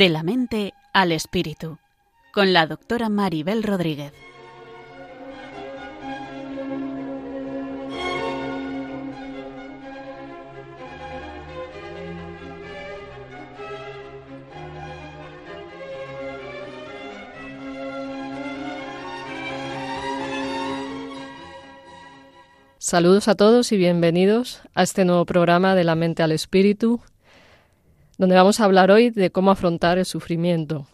De la mente al espíritu, con la doctora Maribel Rodríguez. Saludos a todos y bienvenidos a este nuevo programa de la mente al espíritu, donde vamos a hablar hoy de cómo afrontar el sufrimiento.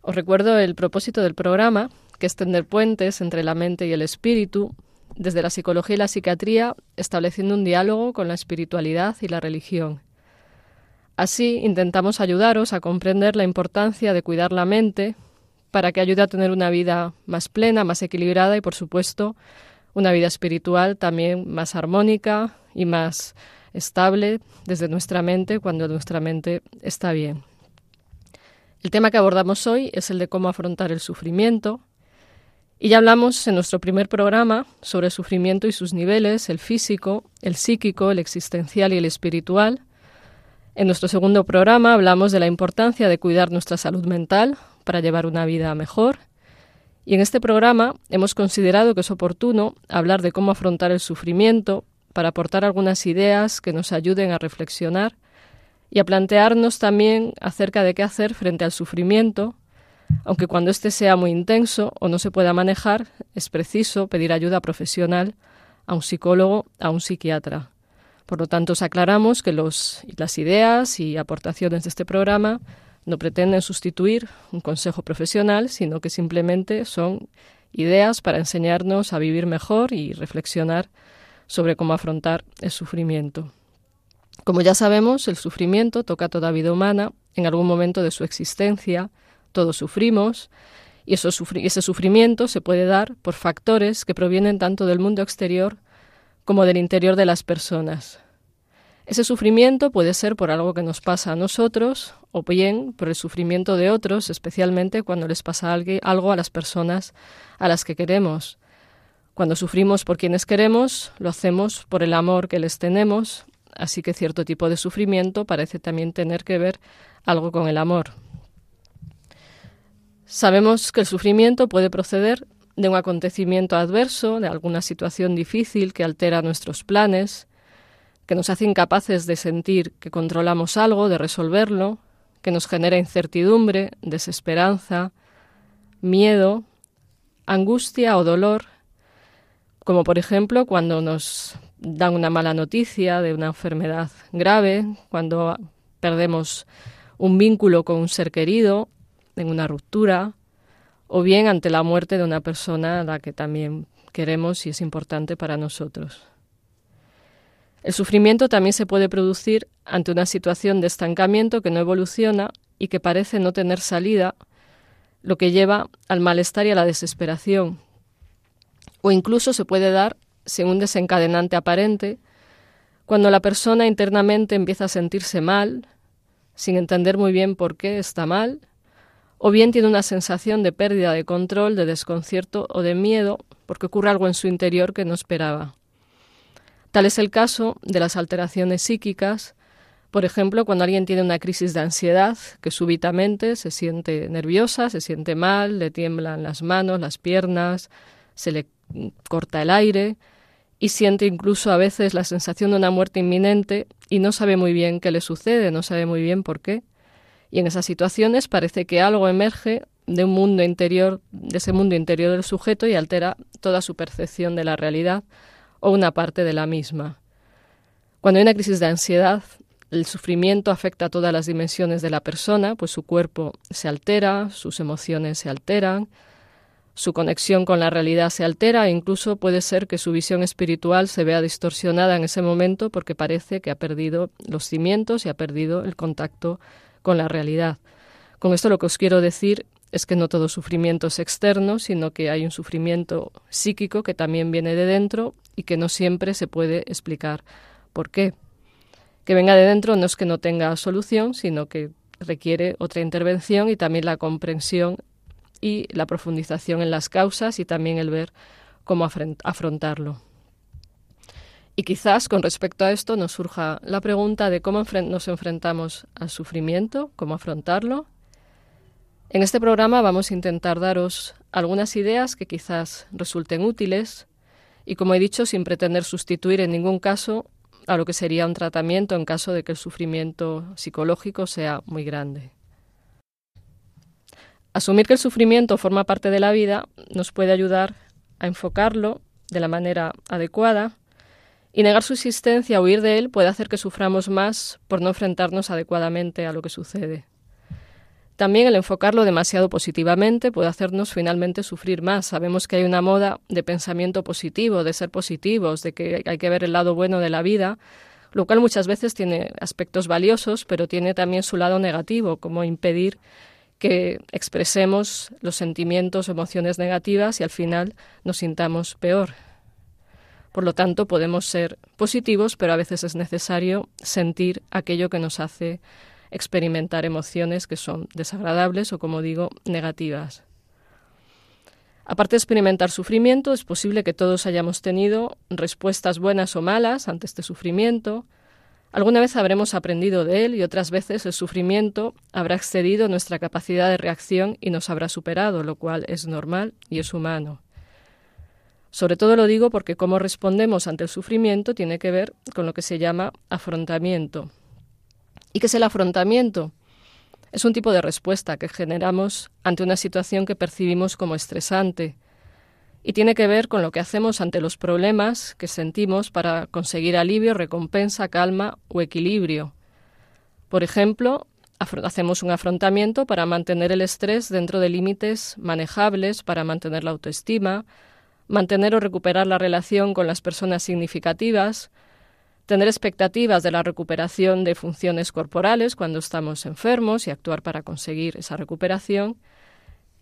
Os recuerdo el propósito del programa, que es tender puentes entre la mente y el espíritu, desde la psicología y la psiquiatría, estableciendo un diálogo con la espiritualidad y la religión. Así intentamos ayudaros a comprender la importancia de cuidar la mente para que ayude a tener una vida más plena, más equilibrada y, por supuesto, una vida espiritual también más armónica y más estable desde nuestra mente cuando nuestra mente está bien. El tema que abordamos hoy es el de cómo afrontar el sufrimiento. Y ya hablamos en nuestro primer programa sobre sufrimiento y sus niveles, el físico, el psíquico, el existencial y el espiritual. En nuestro segundo programa hablamos de la importancia de cuidar nuestra salud mental para llevar una vida mejor y en este programa hemos considerado que es oportuno hablar de cómo afrontar el sufrimiento para aportar algunas ideas que nos ayuden a reflexionar y a plantearnos también acerca de qué hacer frente al sufrimiento, aunque cuando éste sea muy intenso o no se pueda manejar, es preciso pedir ayuda profesional a un psicólogo, a un psiquiatra. Por lo tanto, os aclaramos que las ideas y aportaciones de este programa no pretenden sustituir un consejo profesional, sino que simplemente son ideas para enseñarnos a vivir mejor y reflexionar sobre cómo afrontar el sufrimiento. Como ya sabemos, el sufrimiento toca toda vida humana en algún momento de su existencia, todos sufrimos, y ese sufrimiento se puede dar por factores que provienen tanto del mundo exterior como del interior de las personas. Ese sufrimiento puede ser por algo que nos pasa a nosotros o bien por el sufrimiento de otros, especialmente cuando les pasa algo a las personas a las que queremos. Cuando sufrimos por quienes queremos, lo hacemos por el amor que les tenemos, así que cierto tipo de sufrimiento parece también tener que ver algo con el amor. Sabemos que el sufrimiento puede proceder de un acontecimiento adverso, de alguna situación difícil que altera nuestros planes, que nos hace incapaces de sentir que controlamos algo, de resolverlo, que nos genera incertidumbre, desesperanza, miedo, angustia o dolor, como por ejemplo cuando nos dan una mala noticia de una enfermedad grave, cuando perdemos un vínculo con un ser querido en una ruptura, o bien ante la muerte de una persona a la que también queremos y es importante para nosotros. El sufrimiento también se puede producir ante una situación de estancamiento que no evoluciona y que parece no tener salida, lo que lleva al malestar y a la desesperación. O incluso se puede dar un desencadenante aparente, cuando la persona internamente empieza a sentirse mal, sin entender muy bien por qué está mal, o bien tiene una sensación de pérdida de control, de desconcierto o de miedo porque ocurre algo en su interior que no esperaba. Tal es el caso de las alteraciones psíquicas, por ejemplo, cuando alguien tiene una crisis de ansiedad, que súbitamente se siente nerviosa, se siente mal, le tiemblan las manos, las piernas, se le corta el aire y siente incluso a veces la sensación de una muerte inminente y no sabe muy bien qué le sucede, no sabe muy bien por qué. Y en esas situaciones parece que algo emerge de un mundo interior, de ese mundo interior del sujeto y altera toda su percepción de la realidad o una parte de la misma. Cuando hay una crisis de ansiedad, el sufrimiento afecta a todas las dimensiones de la persona, pues su cuerpo se altera, sus emociones se alteran, su conexión con la realidad se altera e incluso puede ser que su visión espiritual se vea distorsionada en ese momento porque parece que ha perdido los cimientos y ha perdido el contacto con la realidad. Con esto lo que os quiero decir es que no todo sufrimiento es externo, sino que hay un sufrimiento psíquico que también viene de dentro y que no siempre se puede explicar por qué. Que venga de dentro no es que no tenga solución, sino que requiere otra intervención y también la comprensión y la profundización en las causas y también el ver cómo afrontarlo. Y quizás con respecto a esto nos surja la pregunta de cómo nos enfrentamos al sufrimiento, cómo afrontarlo. En este programa vamos a intentar daros algunas ideas que quizás resulten útiles y, como he dicho, sin pretender sustituir en ningún caso a lo que sería un tratamiento en caso de que el sufrimiento psicológico sea muy grande. Asumir que el sufrimiento forma parte de la vida nos puede ayudar a enfocarlo de la manera adecuada y negar su existencia o huir de él puede hacer que suframos más por no enfrentarnos adecuadamente a lo que sucede. También el enfocarlo demasiado positivamente puede hacernos finalmente sufrir más. Sabemos que hay una moda de pensamiento positivo, de ser positivos, de que hay que ver el lado bueno de la vida, lo cual muchas veces tiene aspectos valiosos, pero tiene también su lado negativo, como impedir que expresemos los sentimientos o emociones negativas y al final nos sintamos peor. Por lo tanto, podemos ser positivos, pero a veces es necesario sentir aquello que nos hace experimentar emociones que son desagradables o, como digo, negativas. Aparte de experimentar sufrimiento, es posible que todos hayamos tenido respuestas buenas o malas ante este sufrimiento. Alguna vez habremos aprendido de él y otras veces el sufrimiento habrá excedido nuestra capacidad de reacción y nos habrá superado, lo cual es normal y es humano. Sobre todo lo digo porque cómo respondemos ante el sufrimiento tiene que ver con lo que se llama afrontamiento, ¿Y qué es el afrontamiento? Es un tipo de respuesta que generamos ante una situación que percibimos como estresante y tiene que ver con lo que hacemos ante los problemas que sentimos para conseguir alivio, recompensa, calma o equilibrio. Por ejemplo, hacemos un afrontamiento para mantener el estrés dentro de límites manejables, para mantener la autoestima, mantener o recuperar la relación con las personas significativas, tener expectativas de la recuperación de funciones corporales cuando estamos enfermos y actuar para conseguir esa recuperación,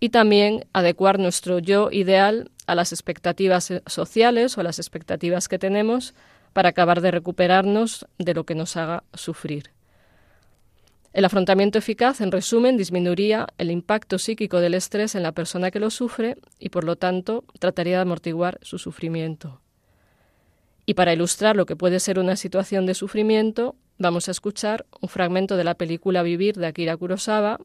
y también adecuar nuestro yo ideal a las expectativas sociales o a las expectativas que tenemos para acabar de recuperarnos de lo que nos haga sufrir. El afrontamiento eficaz, en resumen, disminuiría el impacto psíquico del estrés en la persona que lo sufre y, por lo tanto, trataría de amortiguar su sufrimiento. Y para ilustrar lo que puede ser una situación de sufrimiento, vamos a escuchar un fragmento de la película Vivir de Akira Kurosawa,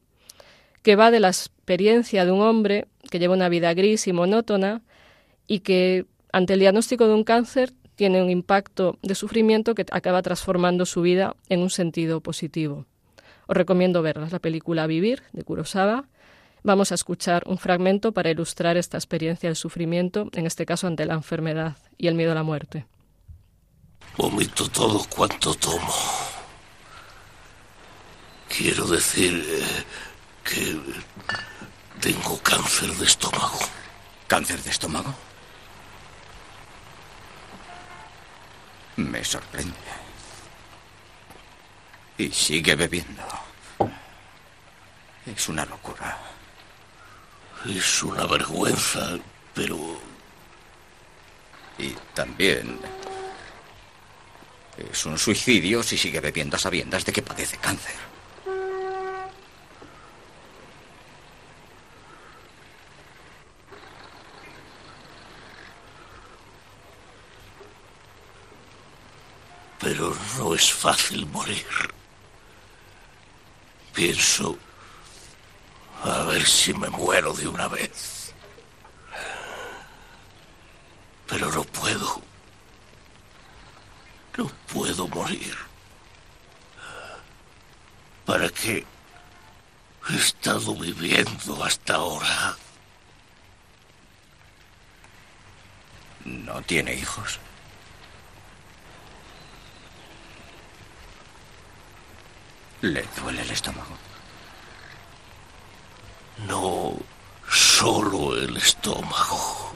que va de la experiencia de un hombre que lleva una vida gris y monótona y que ante el diagnóstico de un cáncer tiene un impacto de sufrimiento que acaba transformando su vida en un sentido positivo. Os recomiendo verla, la película Vivir de Kurosawa. Vamos a escuchar un fragmento para ilustrar esta experiencia del sufrimiento, en este caso ante la enfermedad y el miedo a la muerte. Vomito todo cuanto tomo. Quiero decir eh, que tengo cáncer de estómago. ¿Cáncer de estómago? Me sorprende. Y sigue bebiendo. Es una locura. Es una vergüenza, pero... Y también es un suicidio si sigue bebiendo a sabiendas de que padece cáncer. Pero no es fácil morir. Pienso a ver si me muero de una vez. Pero no puedo. No puedo morir. ¿Para qué he estado viviendo hasta ahora? ¿No tiene hijos? ¿Le duele el estómago? No, solo el estómago.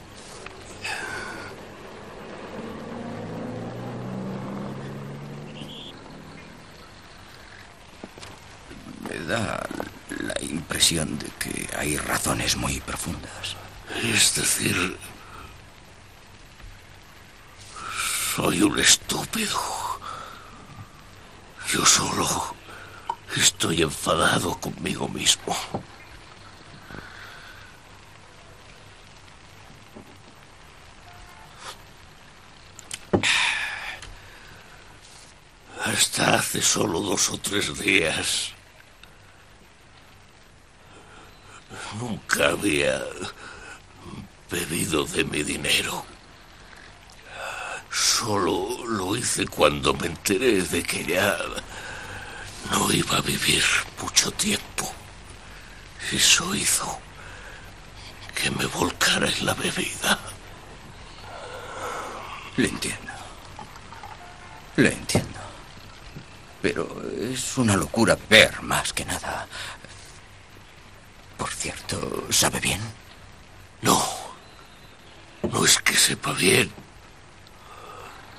da la impresión de que hay razones muy profundas. Es decir, soy un estúpido. Yo solo estoy enfadado conmigo mismo. Hasta hace solo dos o tres días. Nunca había bebido de mi dinero. Solo lo hice cuando me enteré de que ya no iba a vivir mucho tiempo. Eso hizo que me volcara en la bebida. Le entiendo. Le entiendo. Pero es una locura beber más que nada. Por cierto, ¿sabe bien? No. No es que sepa bien.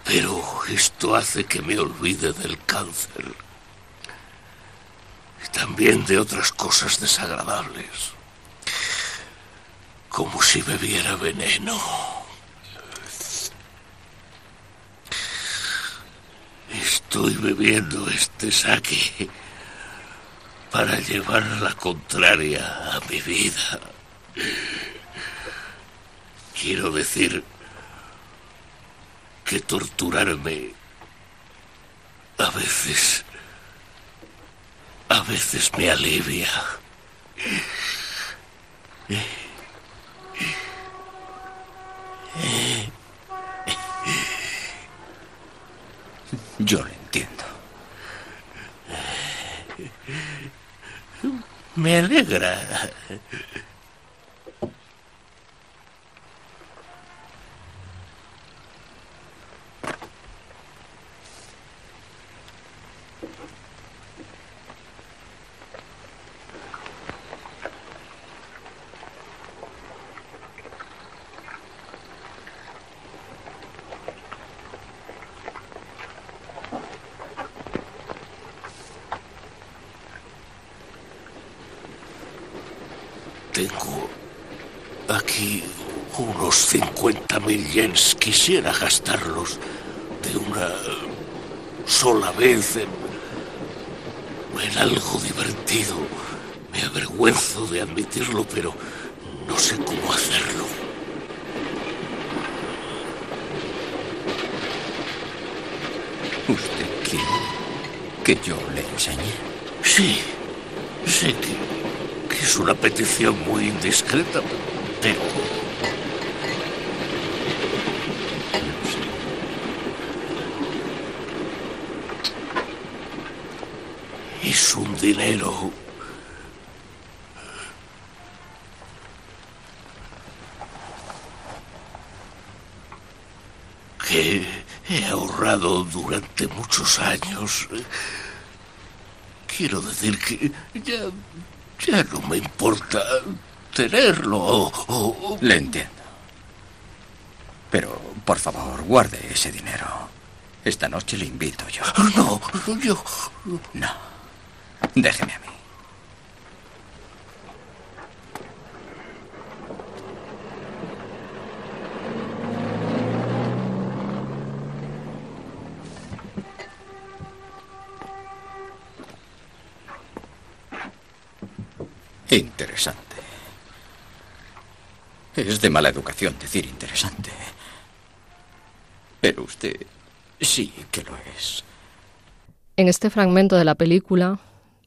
Pero esto hace que me olvide del cáncer. También de otras cosas desagradables. Como si bebiera veneno. Estoy bebiendo este saque para llevar la contraria a mi vida. Quiero decir que torturarme a veces, a veces me alivia. Yo lo entiendo. Me alegra. Tengo aquí unos 50.000 yens. Quisiera gastarlos de una sola vez en, en algo divertido. Me avergüenzo de admitirlo, pero no sé cómo hacerlo. ¿Usted quiere que yo le enseñe? Sí, sé que, que es una petición muy indiscreta, pero es un dinero que he ahorrado durante muchos años. Quiero decir que ya, ya no me importa tenerlo o, o- Le entiendo. Pero, por favor, guarde ese dinero. Esta noche le invito yo. No, yo... No. Déjeme a mí. Interesante. Es de mala educación decir interesante. Pero usted sí que lo es. En este fragmento de la película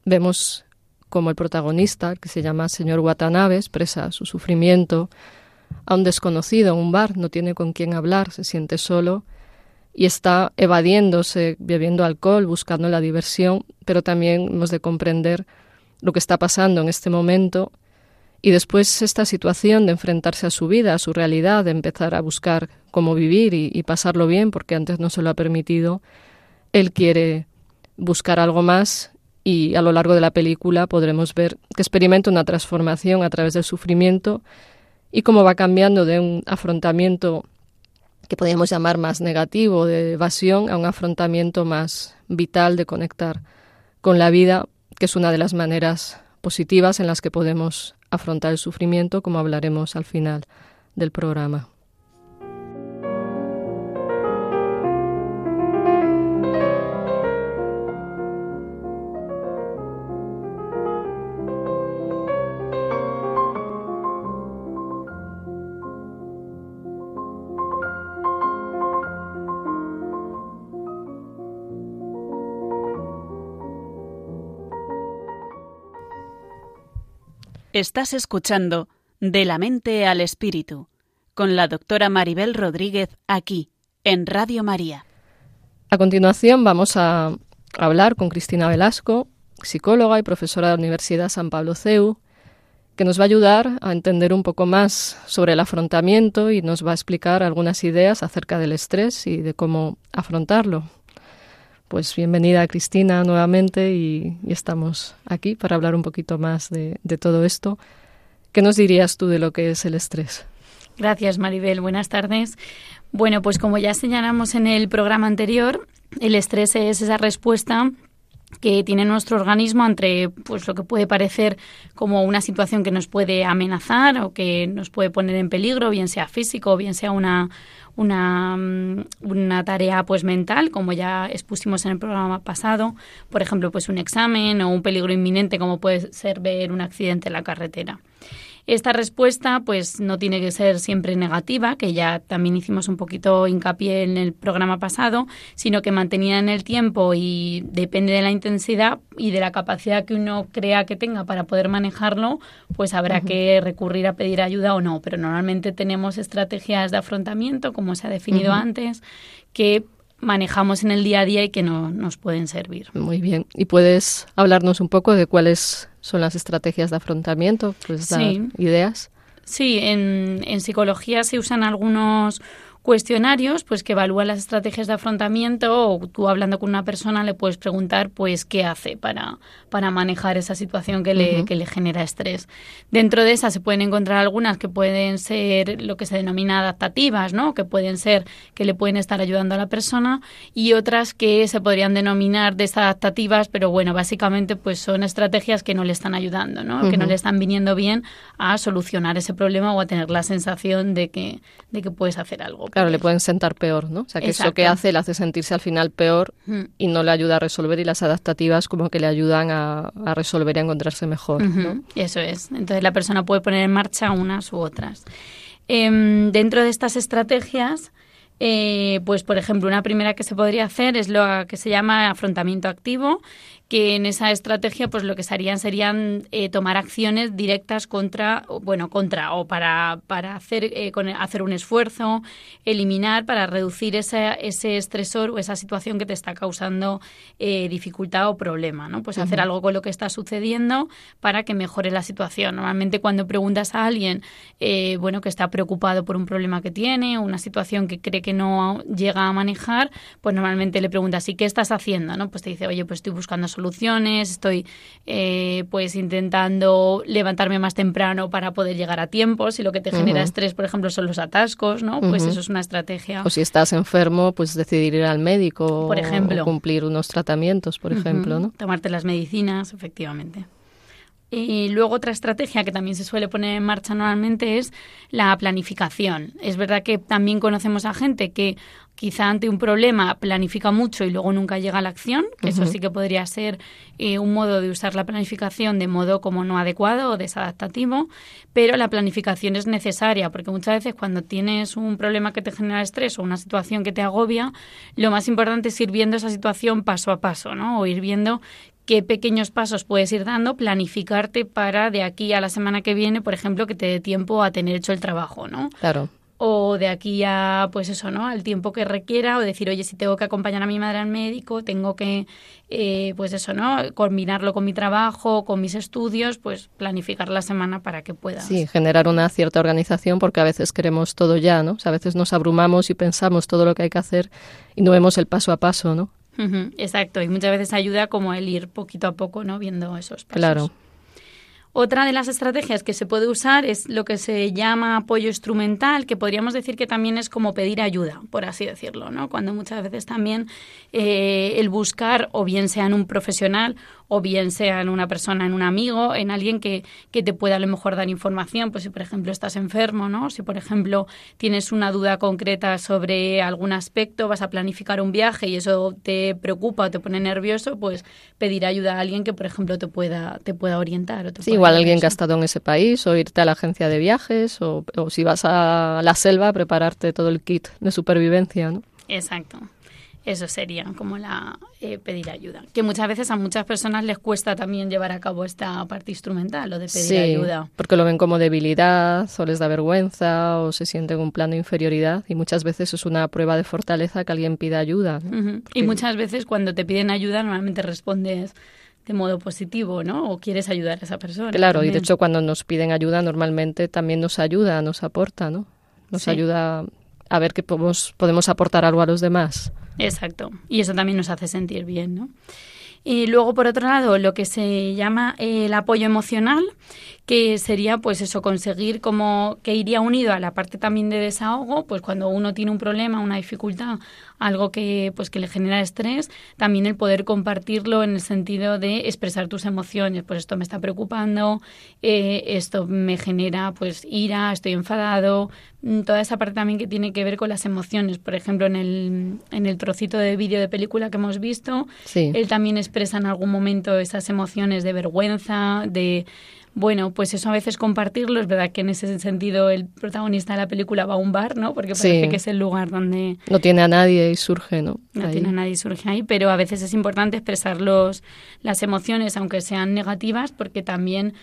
vemos como el protagonista, que se llama señor Watanabe, expresa su sufrimiento a un desconocido en un bar, no tiene con quién hablar, se siente solo y está evadiéndose, bebiendo alcohol, buscando la diversión, pero también hemos de comprender lo que está pasando en este momento y después esta situación de enfrentarse a su vida, a su realidad, de empezar a buscar cómo vivir y, pasarlo bien, porque antes no se lo ha permitido, él quiere buscar algo más y a lo largo de la película podremos ver que experimenta una transformación a través del sufrimiento y cómo va cambiando de un afrontamiento que podríamos llamar más negativo, de evasión, a un afrontamiento más vital de conectar con la vida, que es una de las maneras positivas en las que podemos afrontar el sufrimiento, como hablaremos al final del programa. Estás escuchando De la mente al espíritu con la doctora Maribel Rodríguez aquí en Radio María. A continuación vamos a hablar con Cristina Velasco, psicóloga y profesora de la Universidad San Pablo CEU, que nos va a ayudar a entender un poco más sobre el afrontamiento y nos va a explicar algunas ideas acerca del estrés y de cómo afrontarlo. Pues bienvenida Cristina nuevamente y, estamos aquí para hablar un poquito más de, todo esto. ¿Qué nos dirías tú de lo que es el estrés? Gracias Maribel, buenas tardes. Bueno, pues como ya señalamos en el programa anterior, el estrés es esa respuesta que tiene nuestro organismo ante pues lo que puede parecer como una situación que nos puede amenazar o que nos puede poner en peligro, bien sea físico o bien sea una, una, mm, una, tarea pues mental, como ya expusimos en el programa pasado, por ejemplo, pues un examen o un peligro inminente como puede ser ver un accidente en la carretera. Esta respuesta pues no tiene que ser siempre negativa, que ya también hicimos un poquito hincapié en el programa pasado, sino que mantenida en el tiempo y depende de la intensidad y de la capacidad que uno crea que tenga para poder manejarlo, pues habrá que recurrir a pedir ayuda o no. Pero normalmente tenemos estrategias de afrontamiento, como se ha definido antes, que manejamos en el día a día y que no, nos pueden servir. Muy bien. ¿Y puedes hablarnos un poco de cuáles son las estrategias de afrontamiento? ¿Puedes dar ideas? Sí, en, en psicología se usan algunos cuestionarios pues que evalúan las estrategias de afrontamiento o tú hablando con una persona le puedes preguntar pues qué hace para, para manejar esa situación que le, que le genera estrés. Dentro de esas se pueden encontrar algunas que pueden ser lo que se denomina adaptativas, ¿no? que pueden ser que le pueden estar ayudando a la persona y otras que se podrían denominar desadaptativas, pero bueno, básicamente pues son estrategias que no le están ayudando, ¿no? que no le están viniendo bien a solucionar ese problema o a tener la sensación de que, de que puedes hacer algo. Claro, le pueden sentar peor, ¿no? O sea, que eso que hace le hace sentirse al final peor mm. y no le ayuda a resolver y las adaptativas como que le ayudan a, resolver y a encontrarse mejor, ¿no? Eso es. Entonces la persona puede poner en marcha unas u otras. Em, dentro de estas estrategias, eh, pues por ejemplo, una primera que se podría hacer es lo que se llama afrontamiento activo, que en esa estrategia pues lo que se harían serían eh, tomar acciones directas contra bueno contra o para, para hacer eh, hacer un esfuerzo eliminar para reducir ese, ese estresor o esa situación que te está causando eh, dificultad o problema no pues hacer algo con lo que está sucediendo para que mejore la situación. Normalmente cuando preguntas a alguien bueno que está preocupado por un problema que tiene una situación que cree que no llega a manejar pues normalmente le preguntas y qué estás haciendo no pues te dice oye pues estoy buscando soluciones, estoy eh, pues intentando levantarme más temprano para poder llegar a tiempo. Si lo que te genera estrés, por ejemplo, son los atascos, ¿no? Pues eso es una estrategia. O si estás enfermo, pues decidir ir al médico por ejemplo. o cumplir unos tratamientos, por ejemplo, ¿no? Tomarte las medicinas, efectivamente. Y luego otra estrategia que también se suele poner en marcha normalmente es la planificación. Es verdad que también conocemos a gente que quizá ante un problema planifica mucho y luego nunca llega a la acción, que eso sí que podría ser eh, un modo de usar la planificación de modo como no adecuado o desadaptativo, pero la planificación es necesaria porque muchas veces cuando tienes un problema que te genera estrés o una situación que te agobia, lo más importante es ir viendo esa situación paso a paso, ¿no? O ir viendo qué pequeños pasos puedes ir dando, planificarte para de aquí a la semana que viene, por ejemplo, que te dé tiempo a tener hecho el trabajo, ¿no? Claro. O de aquí a, pues eso, ¿no? Al tiempo que requiera, o decir, oye, si tengo que acompañar a mi madre al médico, tengo que, eh, pues eso, ¿no? Combinarlo con mi trabajo, con mis estudios, pues planificar la semana para que pueda. Sí, generar una cierta organización, porque a veces queremos todo ya, ¿no? O sea, a veces nos abrumamos y pensamos todo lo que hay que hacer y no vemos el paso a paso, ¿no? Exacto, y muchas veces ayuda como el ir poquito a poco, ¿no? Viendo esos pasos. Claro. Otra de las estrategias que se puede usar es lo que se llama apoyo instrumental, que podríamos decir que también es como pedir ayuda, por así decirlo, ¿no? Cuando muchas veces también eh, el buscar, o bien sea en un profesional o bien sea en una persona, en un amigo, en alguien que, que te pueda a lo mejor dar información, pues si por ejemplo estás enfermo, ¿no? Si por ejemplo tienes una duda concreta sobre algún aspecto, vas a planificar un viaje y eso te preocupa o te pone nervioso, pues pedir ayuda a alguien que por ejemplo te pueda, te pueda orientar. O sí, igual alguien que ha estado en ese país o irte a la agencia de viajes o, o si vas a la selva prepararte todo el kit de supervivencia, ¿no? Exacto. Eso sería como la eh, pedir ayuda. Que muchas veces a muchas personas les cuesta también llevar a cabo esta parte instrumental, lo de pedir sí, ayuda. Porque lo ven como debilidad, o les da vergüenza, o se sienten en un plano de inferioridad. Y muchas veces es una prueba de fortaleza que alguien pida ayuda. ¿no? Y muchas veces cuando te piden ayuda, normalmente respondes de modo positivo, ¿no? O quieres ayudar a esa persona. Claro, también. y de hecho cuando nos piden ayuda normalmente también nos ayuda, nos aporta, ¿no? Nos sí. ayuda a ver que podemos, podemos aportar algo a los demás. Exacto. Y eso también nos hace sentir bien, ¿no? Y luego, por otro lado, lo que se llama el apoyo emocional, que sería, pues eso, conseguir como que iría unido a la parte también de desahogo, pues cuando uno tiene un problema, una dificultad, algo que, pues que le genera estrés, también el poder compartirlo en el sentido de expresar tus emociones, pues esto me está preocupando, eh, esto me genera, pues ira, estoy enfadado, toda esa parte también que tiene que ver con las emociones. Por ejemplo, en el, en el trocito de vídeo de película que hemos visto, sí. él también expresa en algún momento esas emociones de vergüenza, de bueno, pues eso a veces compartirlo, es verdad que en ese sentido el protagonista de la película va a un bar, ¿no? Porque parece sí. que es el lugar donde... No tiene a nadie y surge, ¿no? No ahí. tiene a nadie y surge ahí, pero a veces es importante expresar los, las emociones, aunque sean negativas, porque también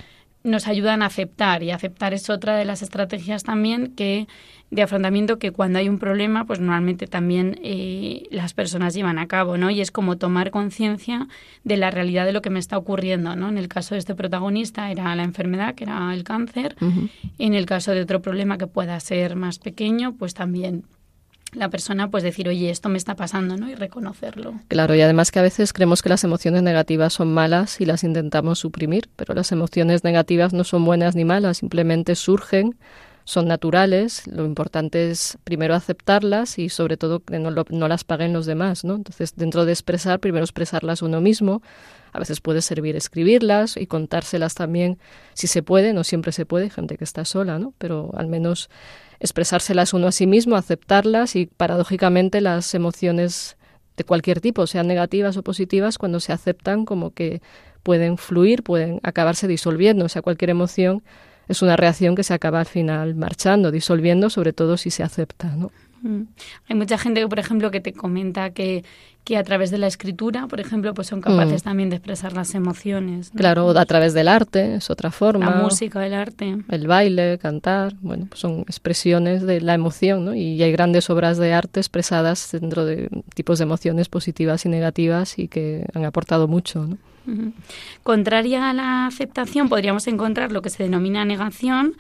nos ayudan a aceptar y aceptar es otra de las estrategias también que de afrontamiento que cuando hay un problema pues normalmente también eh, las personas llevan a cabo no y es como tomar conciencia de la realidad de lo que me está ocurriendo no en el caso de este protagonista era la enfermedad que era el cáncer uh -huh. en el caso de otro problema que pueda ser más pequeño pues también la persona pues decir, oye, esto me está pasando, ¿no? Y reconocerlo. Claro, y además que a veces creemos que las emociones negativas son malas y las intentamos suprimir, pero las emociones negativas no son buenas ni malas, simplemente surgen, son naturales, lo importante es primero aceptarlas y sobre todo que no, lo, no las paguen los demás, ¿no? Entonces, dentro de expresar, primero expresarlas uno mismo, a veces puede servir escribirlas y contárselas también, si se puede, no siempre se puede, gente que está sola, ¿no? Pero al menos expresárselas uno a sí mismo, aceptarlas y paradójicamente las emociones de cualquier tipo, sean negativas o positivas, cuando se aceptan como que pueden fluir, pueden acabarse disolviendo, o sea, cualquier emoción es una reacción que se acaba al final marchando, disolviendo, sobre todo si se acepta, ¿no? Mm. Hay mucha gente, por ejemplo, que te comenta que, que a través de la escritura, por ejemplo, pues son capaces mm. también de expresar las emociones. ¿no? Claro, a través del arte, es otra forma. La música, el arte. El baile, cantar, bueno, pues son expresiones de la emoción, ¿no? Y hay grandes obras de arte expresadas dentro de tipos de emociones positivas y negativas y que han aportado mucho, ¿no? Uh -huh. Contraria a la aceptación, podríamos encontrar lo que se denomina negación,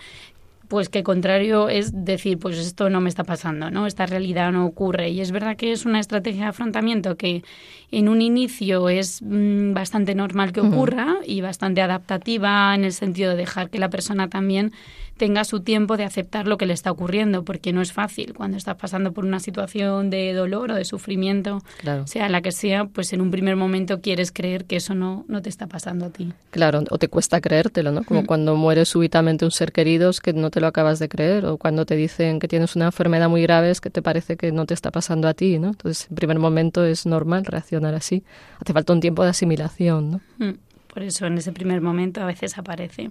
pues que contrario es decir, pues esto no me está pasando, ¿no? Esta realidad no ocurre. Y es verdad que es una estrategia de afrontamiento que en un inicio es mmm, bastante normal que ocurra uh -huh. y bastante adaptativa en el sentido de dejar que la persona también tenga su tiempo de aceptar lo que le está ocurriendo, porque no es fácil cuando estás pasando por una situación de dolor o de sufrimiento, claro. sea la que sea, pues en un primer momento quieres creer que eso no, no te está pasando a ti. Claro, o te cuesta creértelo, ¿no? Como mm. cuando muere súbitamente un ser querido es que no te lo acabas de creer, o cuando te dicen que tienes una enfermedad muy grave es que te parece que no te está pasando a ti, ¿no? Entonces, en primer momento es normal reaccionar así. Hace falta un tiempo de asimilación, ¿no? Mm. Por eso en ese primer momento a veces aparece.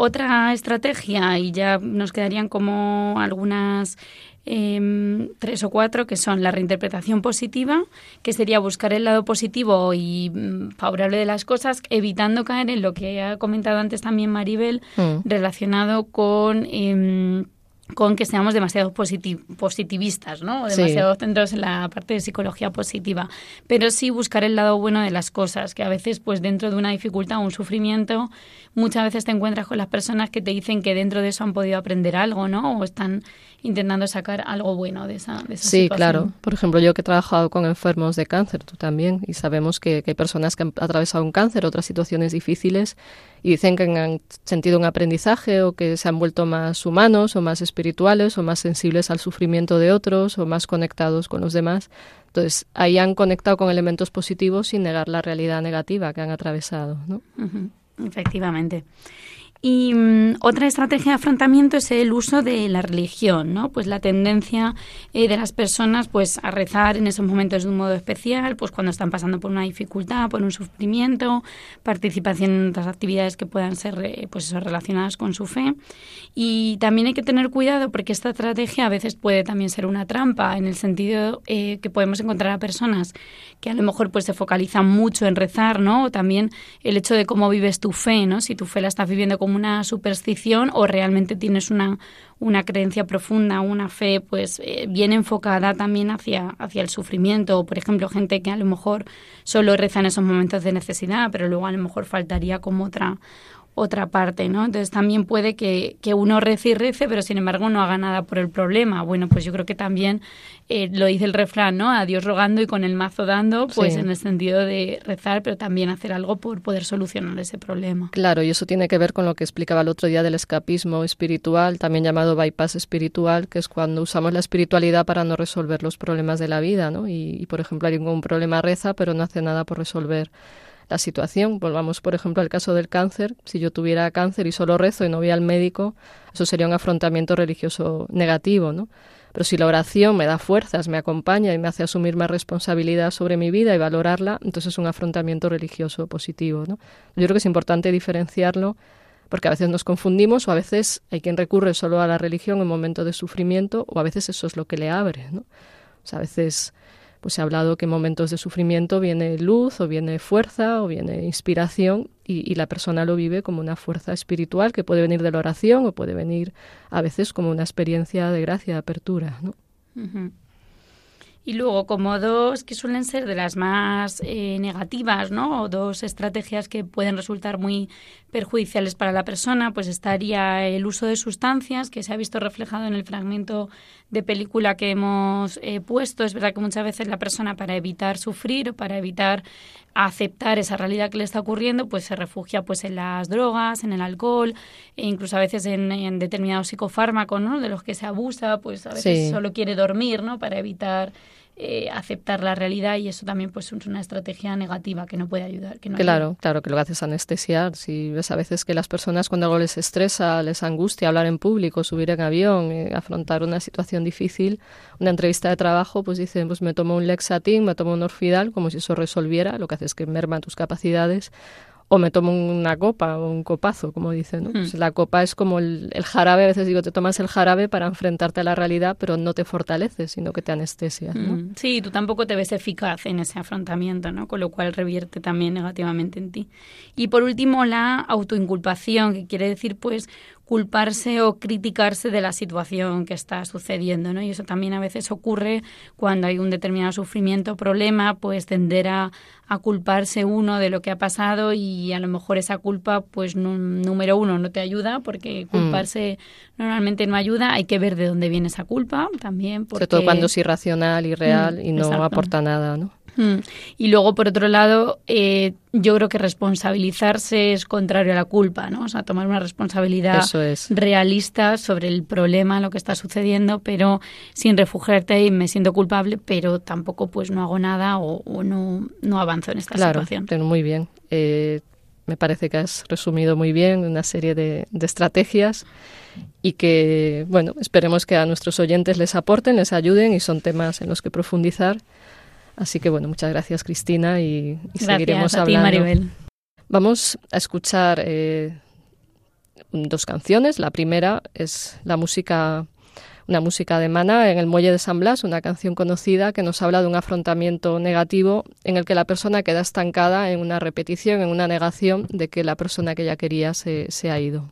Otra estrategia, y ya nos quedarían como algunas eh, tres o cuatro, que son la reinterpretación positiva, que sería buscar el lado positivo y mm, favorable de las cosas, evitando caer en lo que ha comentado antes también Maribel, mm. relacionado con... Eh, con que seamos demasiado positiv positivistas, ¿no? O demasiado sí. centrados en la parte de psicología positiva. Pero sí buscar el lado bueno de las cosas, que a veces, pues dentro de una dificultad o un sufrimiento, muchas veces te encuentras con las personas que te dicen que dentro de eso han podido aprender algo, ¿no? O están intentando sacar algo bueno de esa, de esa sí, situación. claro. Por ejemplo, yo que he trabajado con enfermos de cáncer, tú también, y sabemos que, que hay personas que han atravesado un cáncer, otras situaciones difíciles, y dicen que han sentido un aprendizaje o que se han vuelto más humanos o más espirituales o más sensibles al sufrimiento de otros o más conectados con los demás. Entonces, ahí han conectado con elementos positivos sin negar la realidad negativa que han atravesado. ¿no? Efectivamente. Y mm, otra estrategia de afrontamiento es el uso de la religión, ¿no? Pues la tendencia eh, de las personas pues a rezar en esos momentos de un modo especial, pues cuando están pasando por una dificultad, por un sufrimiento, participación en otras actividades que puedan ser eh, pues relacionadas con su fe. Y también hay que tener cuidado porque esta estrategia a veces puede también ser una trampa en el sentido eh, que podemos encontrar a personas que a lo mejor pues se focalizan mucho en rezar, ¿no? O también el hecho de cómo vives tu fe, ¿no? Si tu fe la estás viviendo como una superstición o realmente tienes una, una creencia profunda, una fe pues eh, bien enfocada también hacia, hacia el sufrimiento. O, por ejemplo, gente que a lo mejor solo reza en esos momentos de necesidad, pero luego a lo mejor faltaría como otra otra parte, ¿no? Entonces también puede que, que, uno rece y rece, pero sin embargo no haga nada por el problema. Bueno, pues yo creo que también eh, lo dice el refrán, ¿no? A Dios rogando y con el mazo dando, pues en el sentido de rezar, pero también hacer algo por poder solucionar ese problema. Claro, y eso tiene que ver con lo que explicaba el otro día del escapismo espiritual, también llamado bypass espiritual, que es cuando usamos la espiritualidad para no resolver los problemas de la vida, ¿no? Y, y por ejemplo, hay ningún problema reza, pero no hace nada por resolver la situación. Volvamos, por ejemplo, al caso del cáncer. Si yo tuviera cáncer y solo rezo y no voy al médico, eso sería un afrontamiento religioso negativo, ¿no? Pero si la oración me da fuerzas, me acompaña y me hace asumir más responsabilidad sobre mi vida y valorarla, entonces es un afrontamiento religioso positivo, ¿no? Yo creo que es importante diferenciarlo porque a veces nos confundimos o a veces hay quien recurre solo a la religión en momento de sufrimiento o a veces eso es lo que le abre, ¿no? O sea, a veces pues se ha hablado que en momentos de sufrimiento viene luz o viene fuerza o viene inspiración y, la persona lo vive como una fuerza espiritual que puede venir de la oración o puede venir a veces como una experiencia de gracia, de apertura. ¿no? Y luego, como dos que suelen ser de las más eh, negativas, ¿no? O dos estrategias que pueden resultar muy perjudiciales para la persona, pues estaría el uso de sustancias, que se ha visto reflejado en el fragmento de película que hemos eh, puesto. Es verdad que muchas veces la persona, para evitar sufrir o para evitar aceptar esa realidad que le está ocurriendo, pues se refugia pues en las drogas, en el alcohol, e incluso a veces en, determinados psicofármacos, ¿no? De los que se abusa, pues a veces solo quiere dormir, ¿no? Para evitar eh, aceptar la realidad y eso también pues es una estrategia negativa que no puede ayudar. Que claro, claro, que lo que hace es anestesiar. Si ves a veces que las personas cuando algo les estresa, les angustia hablar en público, subir en avión, eh, afrontar una situación difícil, una entrevista de trabajo, pues dicen, pues me tomo un Lexatin, me tomo un Orfidal, como si eso resolviera, lo que hace es que merma tus capacidades o me tomo una copa o un copazo, como dicen. ¿no? Pues la copa es como el, jarabe, a veces digo, te tomas el jarabe para enfrentarte a la realidad, pero no te fortalece, sino que te anestesia. ¿no? Sí, tú tampoco te ves eficaz en ese afrontamiento, ¿no? con lo cual revierte también negativamente en ti. Y por último, la autoinculpación, que quiere decir pues culparse o criticarse de la situación que está sucediendo, ¿no? Y eso también a veces ocurre cuando hay un determinado sufrimiento o problema, pues tender a, culparse uno de lo que ha pasado y a lo mejor esa culpa, pues número uno, no te ayuda porque mm. culparse normalmente no ayuda, hay que ver de dónde viene esa culpa también. Porque... Sobre todo cuando es irracional, irreal y no aporta nada, ¿no? Mm. Y luego, por otro lado, eh, yo creo que responsabilizarse es contrario a la culpa, ¿no? O sea, tomar una responsabilidad realista sobre el problema, lo que está sucediendo, pero sin refugiarte y me siento culpable, pero tampoco pues no hago nada o, no, no avanzo en esta claro, situación. Muy bien. Eh, me parece que has resumido muy bien una serie de, de estrategias y que, bueno, esperemos que a nuestros oyentes les aporten, les ayuden y son temas en los que profundizar Así que bueno, muchas gracias Cristina y, seguiremos a hablando. Ti, Maribel. Vamos a escuchar eh, dos canciones. La primera es la música, una música de Mana en el Muelle de San Blas, una canción conocida que nos habla de un afrontamiento negativo en el que la persona queda estancada en una repetición, en una negación de que la persona que ella quería se, se ha ido.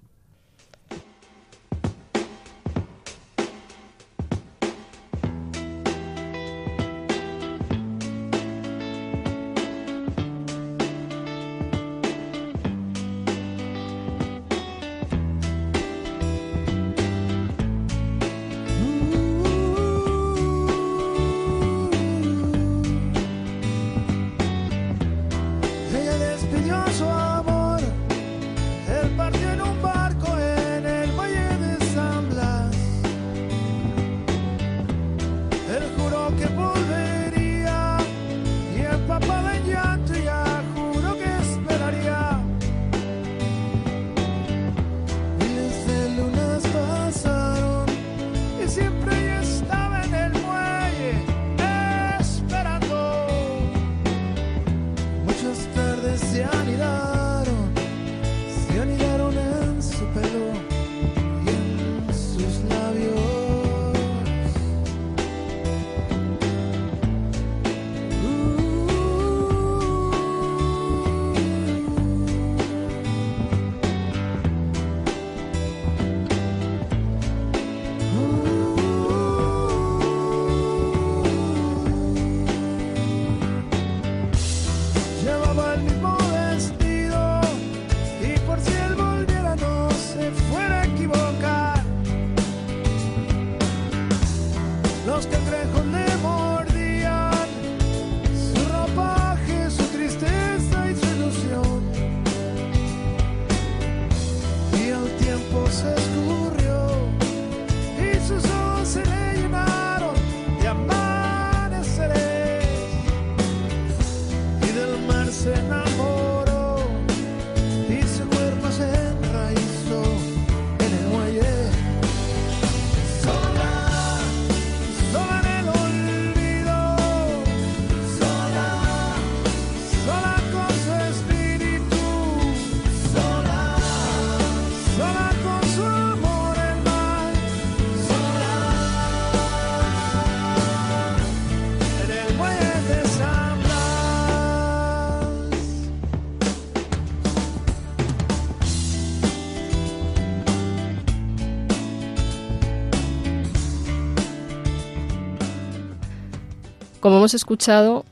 Como hemos escuchado,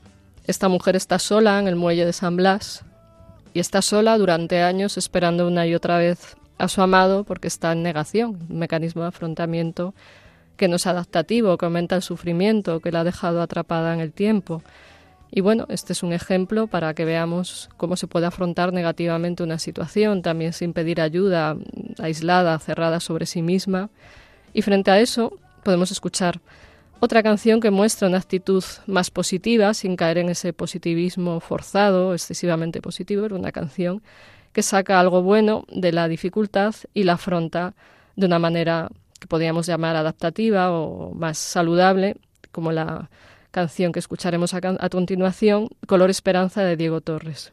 esta mujer está sola en el muelle de San Blas y está sola durante años esperando una y otra vez a su amado porque está en negación, un mecanismo de afrontamiento que no es adaptativo, que aumenta el sufrimiento, que la ha dejado atrapada en el tiempo. Y bueno, este es un ejemplo para que veamos cómo se puede afrontar negativamente una situación, también sin pedir ayuda, aislada, cerrada sobre sí misma. Y frente a eso, podemos escuchar otra canción que muestra una actitud más positiva, sin caer en ese positivismo forzado, excesivamente positivo, pero una canción que saca algo bueno de la dificultad y la afronta de una manera que podríamos llamar adaptativa o más saludable, como la canción que escucharemos a, a continuación, Color Esperanza de Diego Torres.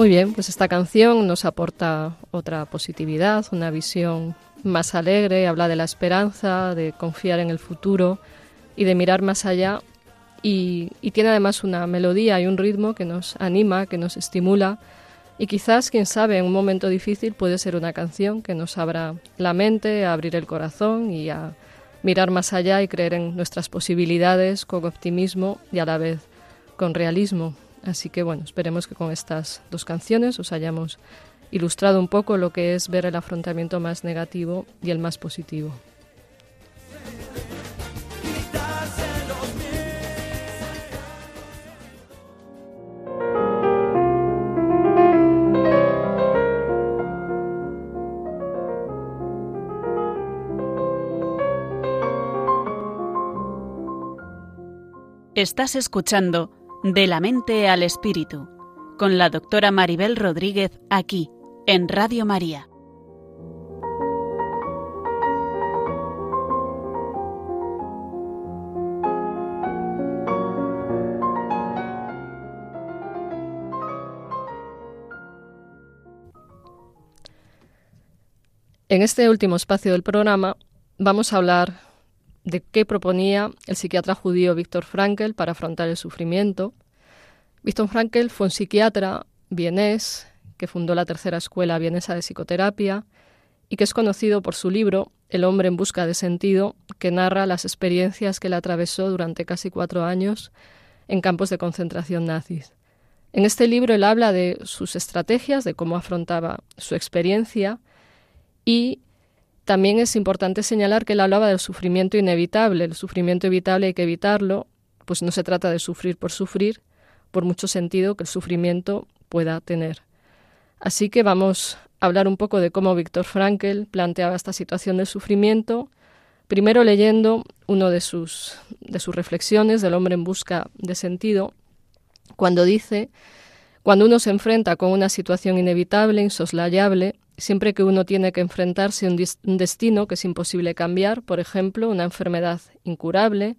Muy bien, pues esta canción nos aporta otra positividad, una visión más alegre, habla de la esperanza, de confiar en el futuro y de mirar más allá. Y, tiene además una melodía y un ritmo que nos anima, que nos estimula. Y quizás, quién sabe, en un momento difícil puede ser una canción que nos abra la mente, a abrir el corazón y a mirar más allá y creer en nuestras posibilidades con optimismo y a la vez con realismo. Así que bueno, esperemos que con estas dos canciones os hayamos ilustrado un poco lo que es ver el afrontamiento más negativo y el más positivo. Estás escuchando De la mente al espíritu con la doctora Maribel Rodríguez aquí en Radio María. En este último espacio del programa vamos a hablar de qué proponía el psiquiatra judío Víctor Frankl para afrontar el sufrimiento. Víctor Frankl fue un psiquiatra vienés que fundó la tercera escuela vienesa de psicoterapia y que es conocido por su libro El hombre en busca de sentido, que narra las experiencias que él atravesó durante casi cuatro años en campos de concentración nazis. En este libro él habla de sus estrategias, de cómo afrontaba su experiencia y también es importante señalar que él hablaba del sufrimiento inevitable. El sufrimiento evitable hay que evitarlo, pues no se trata de sufrir por sufrir, por mucho sentido que el sufrimiento pueda tener. Así que vamos a hablar un poco de cómo Víctor Frankl planteaba esta situación del sufrimiento, primero leyendo uno de sus, de sus reflexiones del hombre en busca de sentido, cuando dice, cuando uno se enfrenta con una situación inevitable, insoslayable, siempre que uno tiene que enfrentarse a un, destino que es imposible cambiar, por ejemplo, una enfermedad incurable,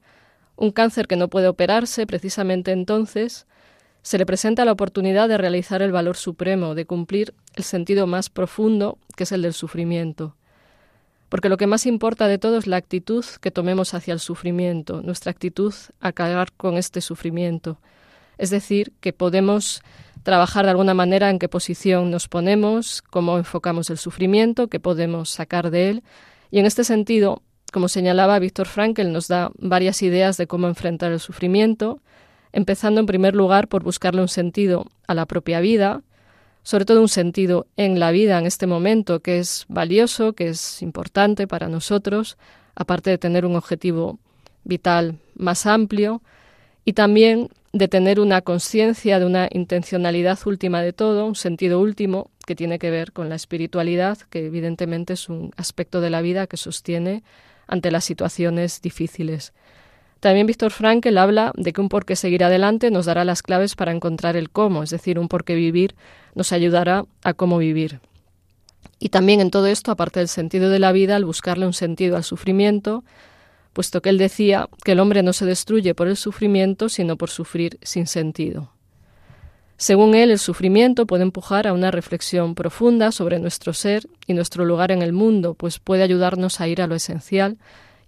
un cáncer que no puede operarse, precisamente entonces se le presenta la oportunidad de realizar el valor supremo, de cumplir el sentido más profundo, que es el del sufrimiento. Porque lo que más importa de todo es la actitud que tomemos hacia el sufrimiento, nuestra actitud a acabar con este sufrimiento. Es decir, que podemos trabajar de alguna manera en qué posición nos ponemos, cómo enfocamos el sufrimiento, qué podemos sacar de él. Y en este sentido, como señalaba Víctor Frankl, nos da varias ideas de cómo enfrentar el sufrimiento, empezando en primer lugar por buscarle un sentido a la propia vida, sobre todo un sentido en la vida en este momento que es valioso, que es importante para nosotros, aparte de tener un objetivo vital más amplio, y también de tener una conciencia de una intencionalidad última de todo, un sentido último que tiene que ver con la espiritualidad, que evidentemente es un aspecto de la vida que sostiene ante las situaciones difíciles. También Víctor Frankl habla de que un por qué seguir adelante nos dará las claves para encontrar el cómo, es decir, un por qué vivir nos ayudará a cómo vivir. Y también en todo esto, aparte del sentido de la vida, al buscarle un sentido al sufrimiento, puesto que él decía que el hombre no se destruye por el sufrimiento, sino por sufrir sin sentido. Según él, el sufrimiento puede empujar a una reflexión profunda sobre nuestro ser y nuestro lugar en el mundo, pues puede ayudarnos a ir a lo esencial,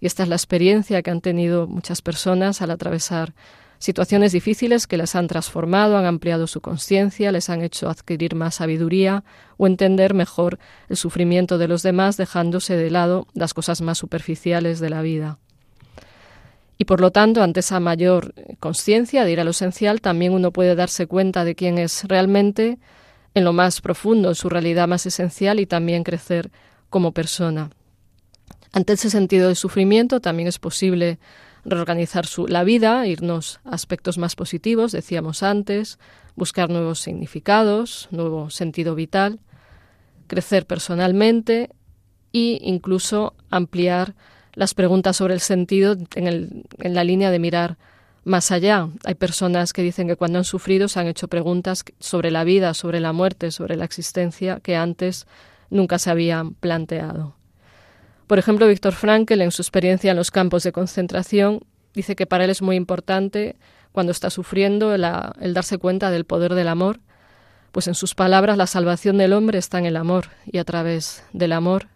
y esta es la experiencia que han tenido muchas personas al atravesar situaciones difíciles que les han transformado, han ampliado su conciencia, les han hecho adquirir más sabiduría o entender mejor el sufrimiento de los demás, dejándose de lado las cosas más superficiales de la vida. Y por lo tanto, ante esa mayor conciencia de ir a lo esencial, también uno puede darse cuenta de quién es realmente en lo más profundo, en su realidad más esencial y también crecer como persona. Ante ese sentido de sufrimiento también es posible reorganizar la vida, irnos a aspectos más positivos, decíamos antes, buscar nuevos significados, nuevo sentido vital, crecer personalmente e incluso ampliar las preguntas sobre el sentido en, en la línea de mirar más allá. Hay personas que dicen que cuando han sufrido se han hecho preguntas sobre la vida, sobre la muerte, sobre la existencia que antes nunca se habían planteado. Por ejemplo, Víctor Frankl, en su experiencia en los campos de concentración, dice que para él es muy importante, cuando está sufriendo, el darse cuenta del poder del amor, pues en sus palabras la salvación del hombre está en el amor y a través del amor,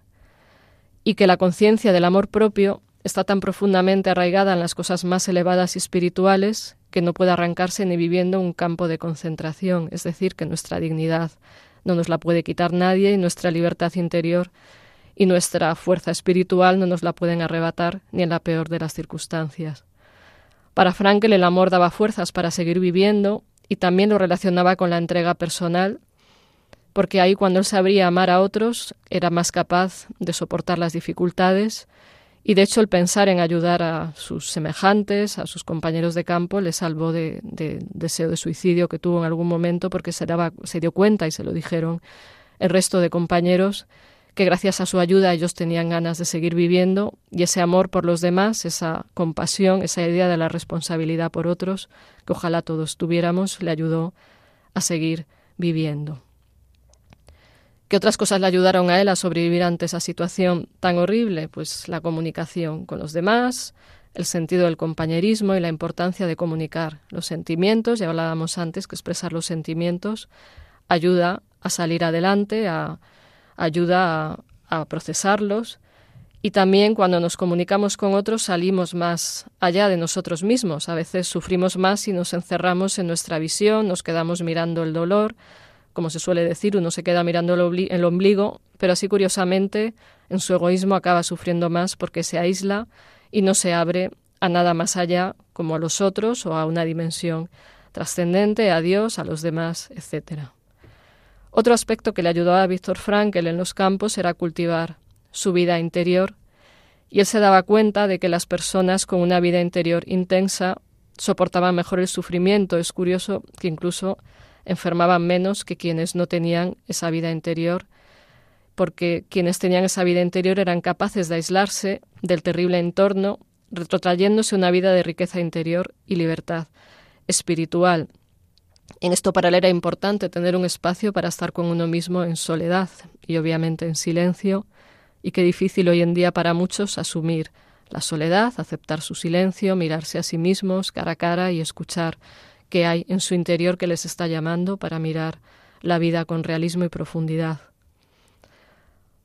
y que la conciencia del amor propio está tan profundamente arraigada en las cosas más elevadas y espirituales que no puede arrancarse ni viviendo un campo de concentración, es decir, que nuestra dignidad no nos la puede quitar nadie y nuestra libertad interior y nuestra fuerza espiritual no nos la pueden arrebatar ni en la peor de las circunstancias. Para Frankel el amor daba fuerzas para seguir viviendo y también lo relacionaba con la entrega personal, porque ahí cuando él sabría amar a otros era más capaz de soportar las dificultades y de hecho el pensar en ayudar a sus semejantes, a sus compañeros de campo, le salvó de, deseo de suicidio que tuvo en algún momento porque se, daba, se dio cuenta y se lo dijeron el resto de compañeros que gracias a su ayuda ellos tenían ganas de seguir viviendo y ese amor por los demás, esa compasión, esa idea de la responsabilidad por otros, que ojalá todos tuviéramos, le ayudó a seguir viviendo. ¿Qué otras cosas le ayudaron a él a sobrevivir ante esa situación tan horrible? Pues la comunicación con los demás, el sentido del compañerismo y la importancia de comunicar los sentimientos. Ya hablábamos antes que expresar los sentimientos ayuda a salir adelante, a ayuda a, procesarlos y también cuando nos comunicamos con otros salimos más allá de nosotros mismos. A veces sufrimos más y nos encerramos en nuestra visión, nos quedamos mirando el dolor. Como se suele decir, uno se queda mirando el ombligo, pero así curiosamente en su egoísmo acaba sufriendo más porque se aísla y no se abre a nada más allá como a los otros o a una dimensión trascendente, a Dios, a los demás, etcétera. Otro aspecto que le ayudó a Víctor Frankl en los campos era cultivar su vida interior, y él se daba cuenta de que las personas con una vida interior intensa soportaban mejor el sufrimiento. Es curioso que incluso enfermaban menos que quienes no tenían esa vida interior, porque quienes tenían esa vida interior eran capaces de aislarse del terrible entorno, retrotrayéndose una vida de riqueza interior y libertad espiritual. En esto para él era importante tener un espacio para estar con uno mismo en soledad y obviamente en silencio, y qué difícil hoy en día para muchos asumir la soledad, aceptar su silencio, mirarse a sí mismos cara a cara y escuchar qué hay en su interior que les está llamando para mirar la vida con realismo y profundidad.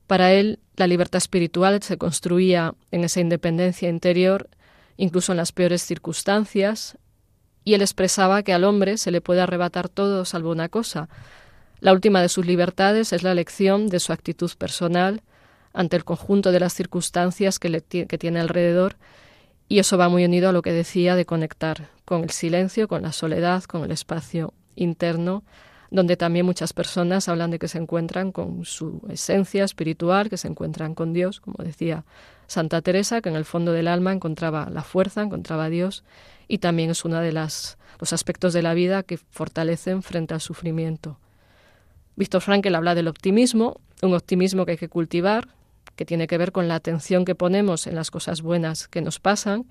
Para él, la libertad espiritual se construía en esa independencia interior, incluso en las peores circunstancias, y él expresaba que al hombre se le puede arrebatar todo salvo una cosa. La última de sus libertades es la elección de su actitud personal ante el conjunto de las circunstancias que, que tiene alrededor, y eso va muy unido a lo que decía de conectar con el silencio, con la soledad, con el espacio interno, donde también muchas personas hablan de que se encuentran con su esencia espiritual, que se encuentran con Dios, como decía Santa Teresa, que en el fondo del alma encontraba la fuerza, encontraba a Dios y también es uno de los aspectos de la vida que fortalecen frente al sufrimiento. Víctor Frankl habla del optimismo, un optimismo que hay que cultivar, que tiene que ver con la atención que ponemos en las cosas buenas que nos pasan,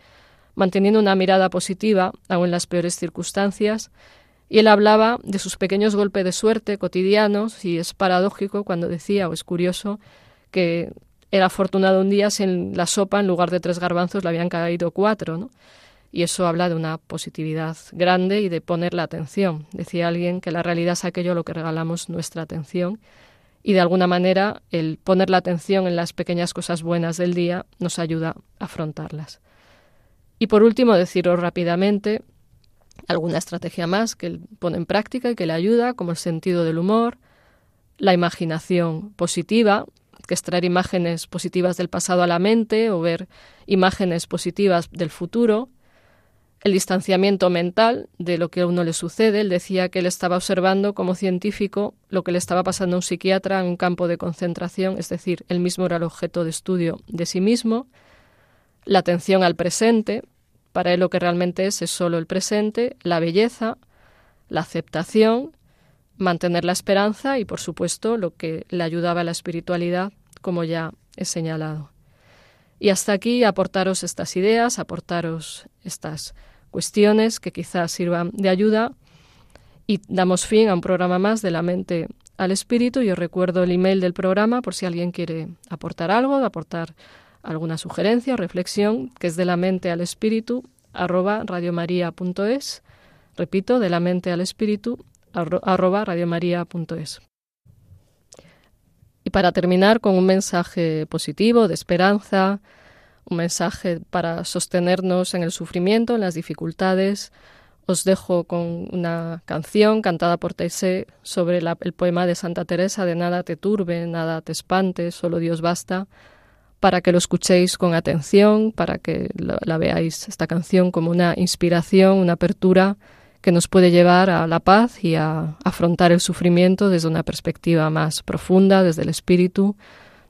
manteniendo una mirada positiva aun en las peores circunstancias, y él hablaba de sus pequeños golpes de suerte cotidianos, y es paradójico cuando decía, o es curioso, que era afortunado un día si en la sopa en lugar de tres garbanzos le habían caído cuatro, ¿no? y eso habla de una positividad grande y de poner la atención. Decía alguien que la realidad es aquello a lo que regalamos nuestra atención y de alguna manera el poner la atención en las pequeñas cosas buenas del día nos ayuda a afrontarlas. Y por último, deciros rápidamente alguna estrategia más que él pone en práctica y que le ayuda, como el sentido del humor, la imaginación positiva, que es traer imágenes positivas del pasado a la mente o ver imágenes positivas del futuro, el distanciamiento mental de lo que a uno le sucede. Él decía que él estaba observando como científico lo que le estaba pasando a un psiquiatra en un campo de concentración, es decir, él mismo era el objeto de estudio de sí mismo. La atención al presente, para él lo que realmente es es solo el presente, la belleza, la aceptación, mantener la esperanza y, por supuesto, lo que le ayudaba a la espiritualidad, como ya he señalado. Y hasta aquí aportaros estas ideas, aportaros estas cuestiones que quizás sirvan de ayuda y damos fin a un programa más de la mente al espíritu. Yo recuerdo el email del programa por si alguien quiere aportar algo, aportar alguna sugerencia o reflexión, que es de la mente al espíritu arroba radiomaria.es. Repito, de la mente al espíritu arroba radiomaria.es. Y para terminar con un mensaje positivo, de esperanza, un mensaje para sostenernos en el sufrimiento, en las dificultades, os dejo con una canción cantada por Taizé sobre el poema de Santa Teresa de Nada te turbe, nada te espante, solo Dios basta, para que lo escuchéis con atención, para que la veáis esta canción como una inspiración, una apertura que nos puede llevar a la paz y a afrontar el sufrimiento desde una perspectiva más profunda, desde el espíritu.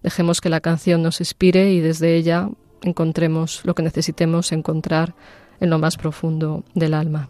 Dejemos que la canción nos inspire y desde ella encontremos lo que necesitemos encontrar en lo más profundo del alma.